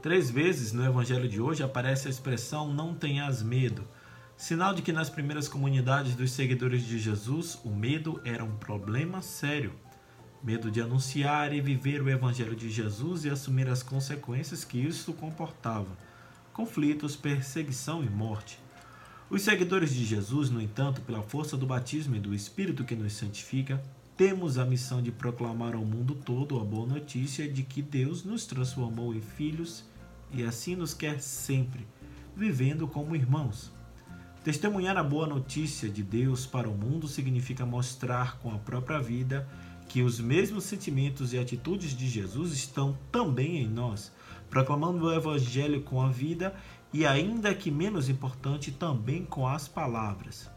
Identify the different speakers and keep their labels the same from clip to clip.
Speaker 1: Três vezes no Evangelho de hoje aparece a expressão não tenhas medo, sinal de que nas primeiras comunidades dos seguidores de Jesus o medo era um problema sério. Medo de anunciar e viver o Evangelho de Jesus e assumir as consequências que isso comportava: conflitos, perseguição e morte. Os seguidores de Jesus, no entanto, pela força do batismo e do Espírito que nos santifica, temos a missão de proclamar ao mundo todo a boa notícia de que Deus nos transformou em filhos e assim nos quer sempre, vivendo como irmãos. Testemunhar a boa notícia de Deus para o mundo significa mostrar com a própria vida que os mesmos sentimentos e atitudes de Jesus estão também em nós, proclamando o Evangelho com a vida e, ainda que menos importante, também com as palavras.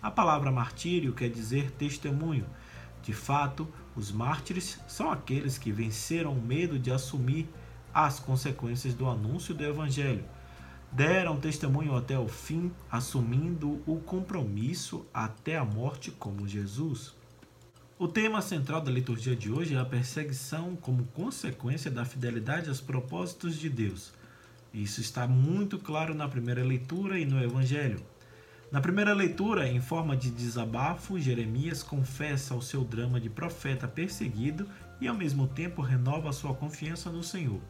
Speaker 1: A palavra martírio quer dizer testemunho, de fato, os mártires são aqueles que venceram o medo de assumir as consequências do anúncio do Evangelho. Deram testemunho até o fim, assumindo o compromisso até a morte como Jesus. O tema central da liturgia de hoje é a perseguição como consequência da fidelidade aos propósitos de Deus. Isso está muito claro na primeira leitura e no Evangelho. Na primeira leitura, em forma de desabafo, Jeremias confessa o seu drama de profeta perseguido e, ao mesmo tempo, renova sua confiança no Senhor.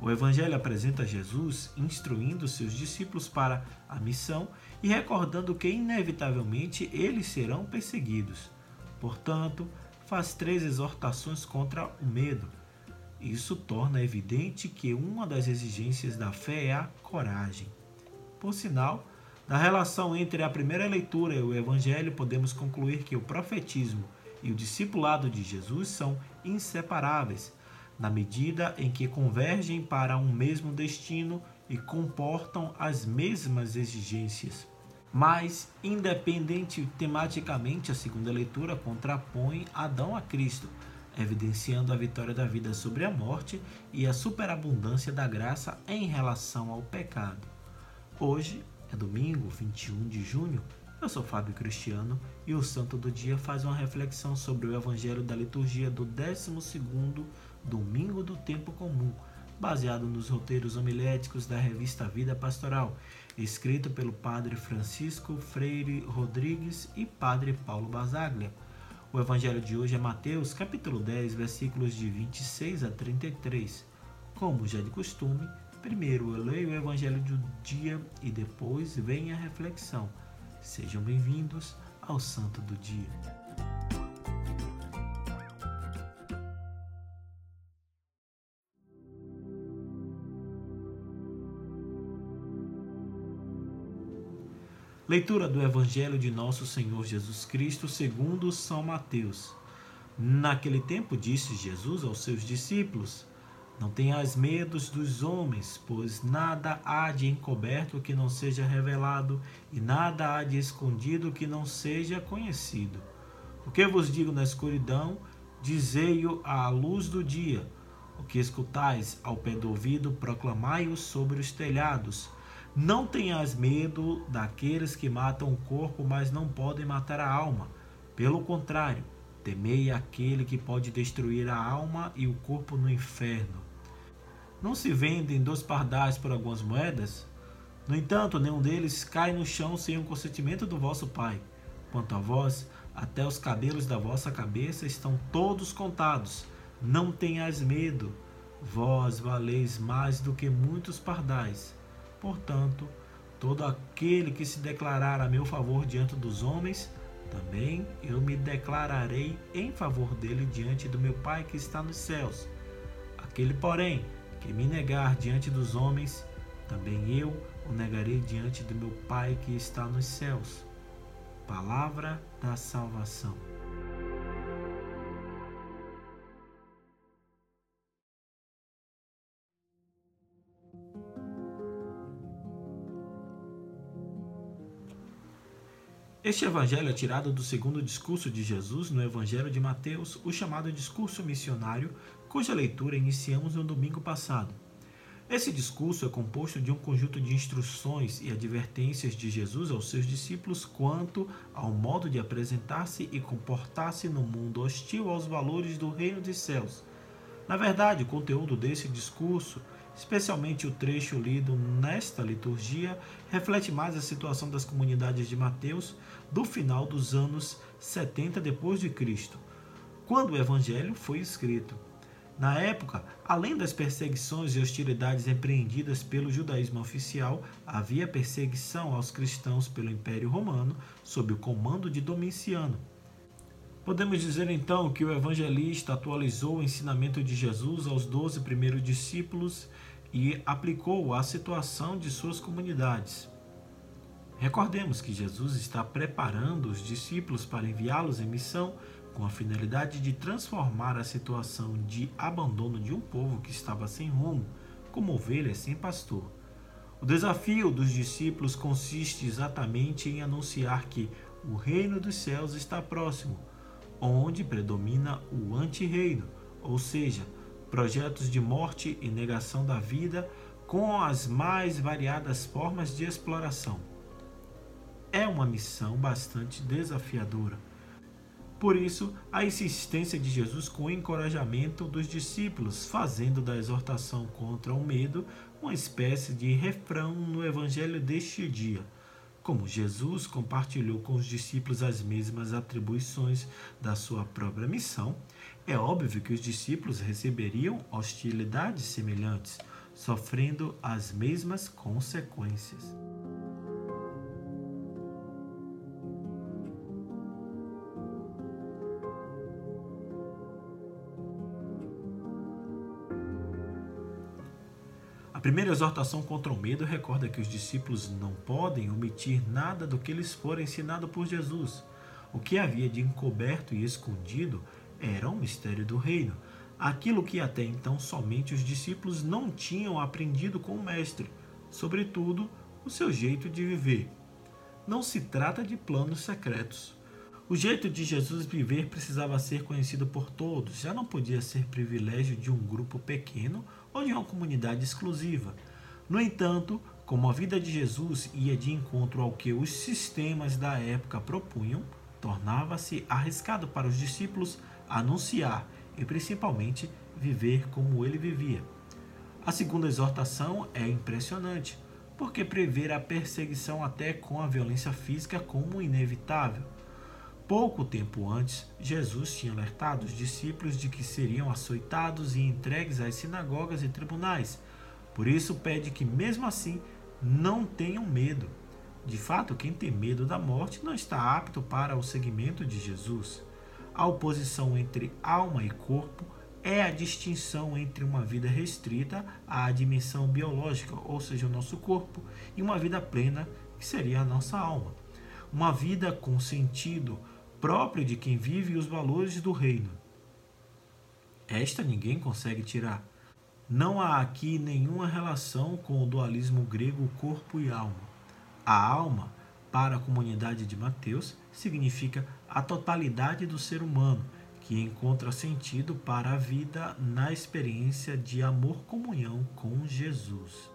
Speaker 1: O Evangelho apresenta Jesus instruindo seus discípulos para a missão e recordando que, inevitavelmente, eles serão perseguidos. Portanto, faz três exortações contra o medo. Isso torna evidente que uma das exigências da fé é a coragem. Por sinal, da relação entre a primeira leitura e o Evangelho, podemos concluir que o profetismo e o discipulado de Jesus são inseparáveis, na medida em que convergem para um mesmo destino e comportam as mesmas exigências. Mas, independente tematicamente, a segunda leitura contrapõe Adão a Cristo, evidenciando a vitória da vida sobre a morte e a superabundância da graça em relação ao pecado. Hoje, é domingo, 21 de junho. Eu sou Fábio Cristiano e o Santo do Dia faz uma reflexão sobre o Evangelho da liturgia do 12º Domingo do Tempo Comum, baseado nos roteiros homiléticos da revista Vida Pastoral, escrito pelo Padre Francisco Freire Rodrigues e Padre Paulo Basaglia. O Evangelho de hoje é Mateus, capítulo 10, versículos de 26 a 33. Como já de costume, Primeiro eu leio o Evangelho do dia e depois vem a reflexão. Sejam bem-vindos ao Santo do Dia. Leitura do Evangelho de Nosso Senhor Jesus Cristo segundo São Mateus. Naquele tempo disse Jesus aos seus discípulos: não tenhas medos dos homens, pois nada há de encoberto que não seja revelado, e nada há de escondido que não seja conhecido. O que vos digo na escuridão, dizei-o à luz do dia. O que escutais ao pé do ouvido, proclamai-o sobre os telhados. Não tenhas medo daqueles que matam o corpo, mas não podem matar a alma. Pelo contrário, temei aquele que pode destruir a alma e o corpo no inferno. Não se vendem dois pardais por algumas moedas? No entanto, nenhum deles cai no chão sem o consentimento do vosso Pai. Quanto a vós, até os cabelos da vossa cabeça estão todos contados. Não tenhais medo, vós valeis mais do que muitos pardais. Portanto, todo aquele que se declarar a meu favor diante dos homens, também eu me declararei em favor dele diante do meu Pai que está nos céus. Aquele, porém, que me negar diante dos homens, também eu o negarei diante do meu Pai que está nos céus. Palavra da salvação. Este evangelho é tirado do segundo discurso de Jesus no Evangelho de Mateus, o chamado discurso missionário, cuja leitura iniciamos no domingo passado. Esse discurso é composto de um conjunto de instruções e advertências de Jesus aos seus discípulos quanto ao modo de apresentar-se e comportar-se no mundo hostil aos valores do reino dos céus. Na verdade, o conteúdo desse discurso especialmente o trecho lido nesta liturgia, reflete mais a situação das comunidades de Mateus do final dos anos 70 depois de Cristo, quando o evangelho foi escrito. Na época, além das perseguições e hostilidades empreendidas pelo judaísmo oficial, havia perseguição aos cristãos pelo Império Romano sob o comando de Domiciano. Podemos dizer então que o evangelista atualizou o ensinamento de Jesus aos doze primeiros discípulos e aplicou à situação de suas comunidades. Recordemos que Jesus está preparando os discípulos para enviá-los em missão com a finalidade de transformar a situação de abandono de um povo que estava sem rumo, como ovelhas sem pastor. O desafio dos discípulos consiste exatamente em anunciar que o reino dos céus está próximo, onde predomina o anti-reino, ou seja, projetos de morte e negação da vida com as mais variadas formas de exploração. É uma missão bastante desafiadora por isso, a insistência de Jesus com o encorajamento dos discípulos, fazendo da exortação contra o medo uma espécie de refrão no evangelho deste dia. Como Jesus compartilhou com os discípulos as mesmas atribuições da sua própria missão, é óbvio que os discípulos receberiam hostilidades semelhantes, sofrendo as mesmas consequências. Primeira exortação contra o medo recorda que os discípulos não podem omitir nada do que lhes for ensinado por Jesus. O que havia de encoberto e escondido era o mistério do reino, aquilo que até então somente os discípulos não tinham aprendido com o Mestre, sobretudo o seu jeito de viver. Não se trata de planos secretos. O jeito de Jesus viver precisava ser conhecido por todos, já não podia ser privilégio de um grupo pequeno ou de uma comunidade exclusiva. No entanto, como a vida de Jesus ia de encontro ao que os sistemas da época propunham, tornava-se arriscado para os discípulos anunciar e principalmente viver como ele vivia. A segunda exortação é impressionante, porque prevê a perseguição até com a violência física como inevitável. Pouco tempo antes, Jesus tinha alertado os discípulos de que seriam açoitados e entregues às sinagogas e tribunais. Por isso, pede que, mesmo assim, não tenham medo. De fato, quem tem medo da morte não está apto para o seguimento de Jesus. A oposição entre alma e corpo é a distinção entre uma vida restrita à dimensão biológica, ou seja, o nosso corpo, e uma vida plena, que seria a nossa alma. Uma vida com sentido, próprio de quem vive os valores do reino. Esta ninguém consegue tirar. Não há aqui nenhuma relação com o dualismo grego corpo e alma. A alma, para a comunidade de Mateus, significa a totalidade do ser humano, que encontra sentido para a vida na experiência de amor-comunhão com Jesus.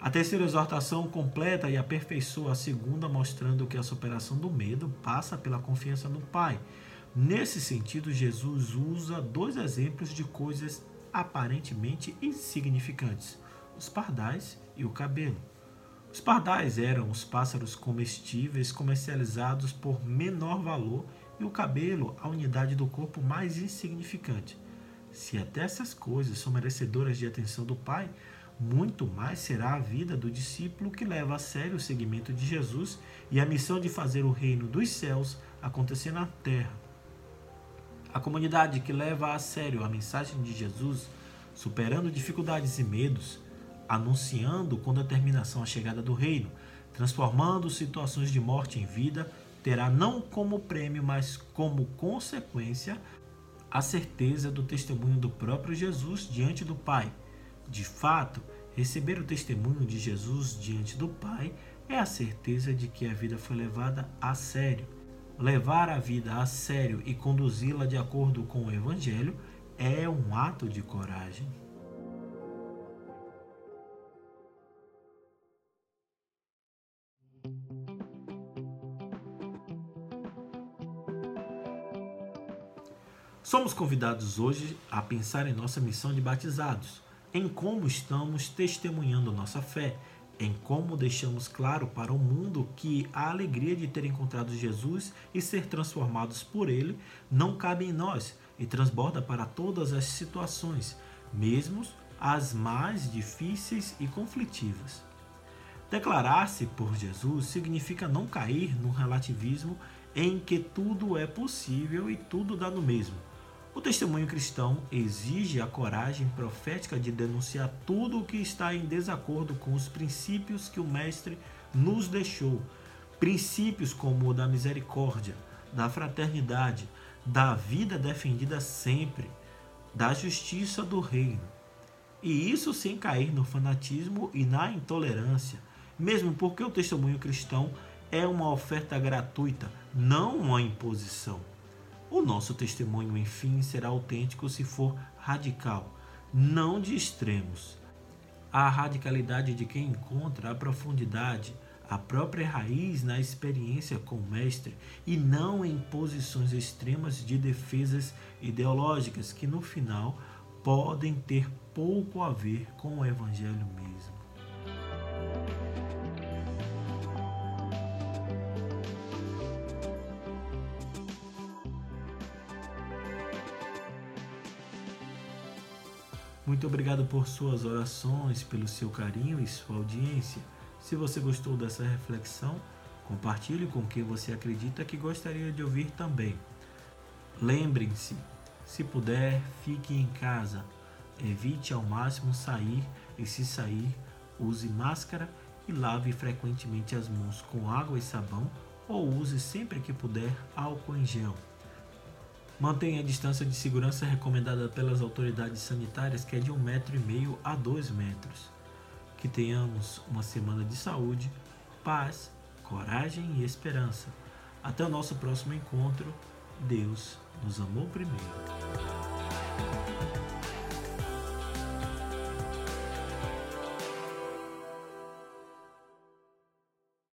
Speaker 1: A terceira exortação completa e aperfeiçoa a segunda, mostrando que a superação do medo passa pela confiança no Pai. Nesse sentido, Jesus usa dois exemplos de coisas aparentemente insignificantes: os pardais e o cabelo. Os pardais eram os pássaros comestíveis comercializados por menor valor e o cabelo a unidade do corpo mais insignificante. Se até essas coisas são merecedoras de atenção do Pai, muito mais será a vida do discípulo que leva a sério o seguimento de Jesus e a missão de fazer o reino dos céus acontecer na terra. A comunidade que leva a sério a mensagem de Jesus, superando dificuldades e medos, anunciando com determinação a chegada do reino, transformando situações de morte em vida, terá não como prêmio, mas como consequência a certeza do testemunho do próprio Jesus diante do Pai de fato, Receber o testemunho de Jesus diante do Pai é a certeza de que a vida foi levada a sério. Levar a vida a sério e conduzi-la de acordo com o Evangelho é um ato de coragem. Somos convidados hoje a pensar em nossa missão de batizados em como estamos testemunhando nossa fé, em como deixamos claro para o mundo que a alegria de ter encontrado Jesus e ser transformados por Ele não cabe em nós e transborda para todas as situações, mesmo as mais difíceis e conflitivas. Declarar-se por Jesus significa não cair no relativismo em que tudo é possível e tudo dá no mesmo. O testemunho cristão exige a coragem profética de denunciar tudo o que está em desacordo com os princípios que o Mestre nos deixou. Princípios como o da misericórdia, da fraternidade, da vida defendida sempre, da justiça do reino. E isso sem cair no fanatismo e na intolerância, mesmo porque o testemunho cristão é uma oferta gratuita, não uma imposição. O nosso testemunho, enfim, será autêntico se for radical, não de extremos. A radicalidade de quem encontra a profundidade, a própria raiz na experiência com o Mestre e não em posições extremas de defesas ideológicas que no final podem ter pouco a ver com o Evangelho mesmo. Muito obrigado por suas orações, pelo seu carinho e sua audiência. Se você gostou dessa reflexão, compartilhe com quem você acredita que gostaria de ouvir também. Lembrem-se, se puder, fique em casa. Evite ao máximo sair e, se sair, use máscara e lave frequentemente as mãos com água e sabão ou use sempre que puder álcool em gel. Mantenha a distância de segurança recomendada pelas autoridades sanitárias, que é de um metro e meio a dois metros. Que tenhamos uma semana de saúde, paz, coragem e esperança. Até o nosso próximo encontro. Deus nos amou primeiro.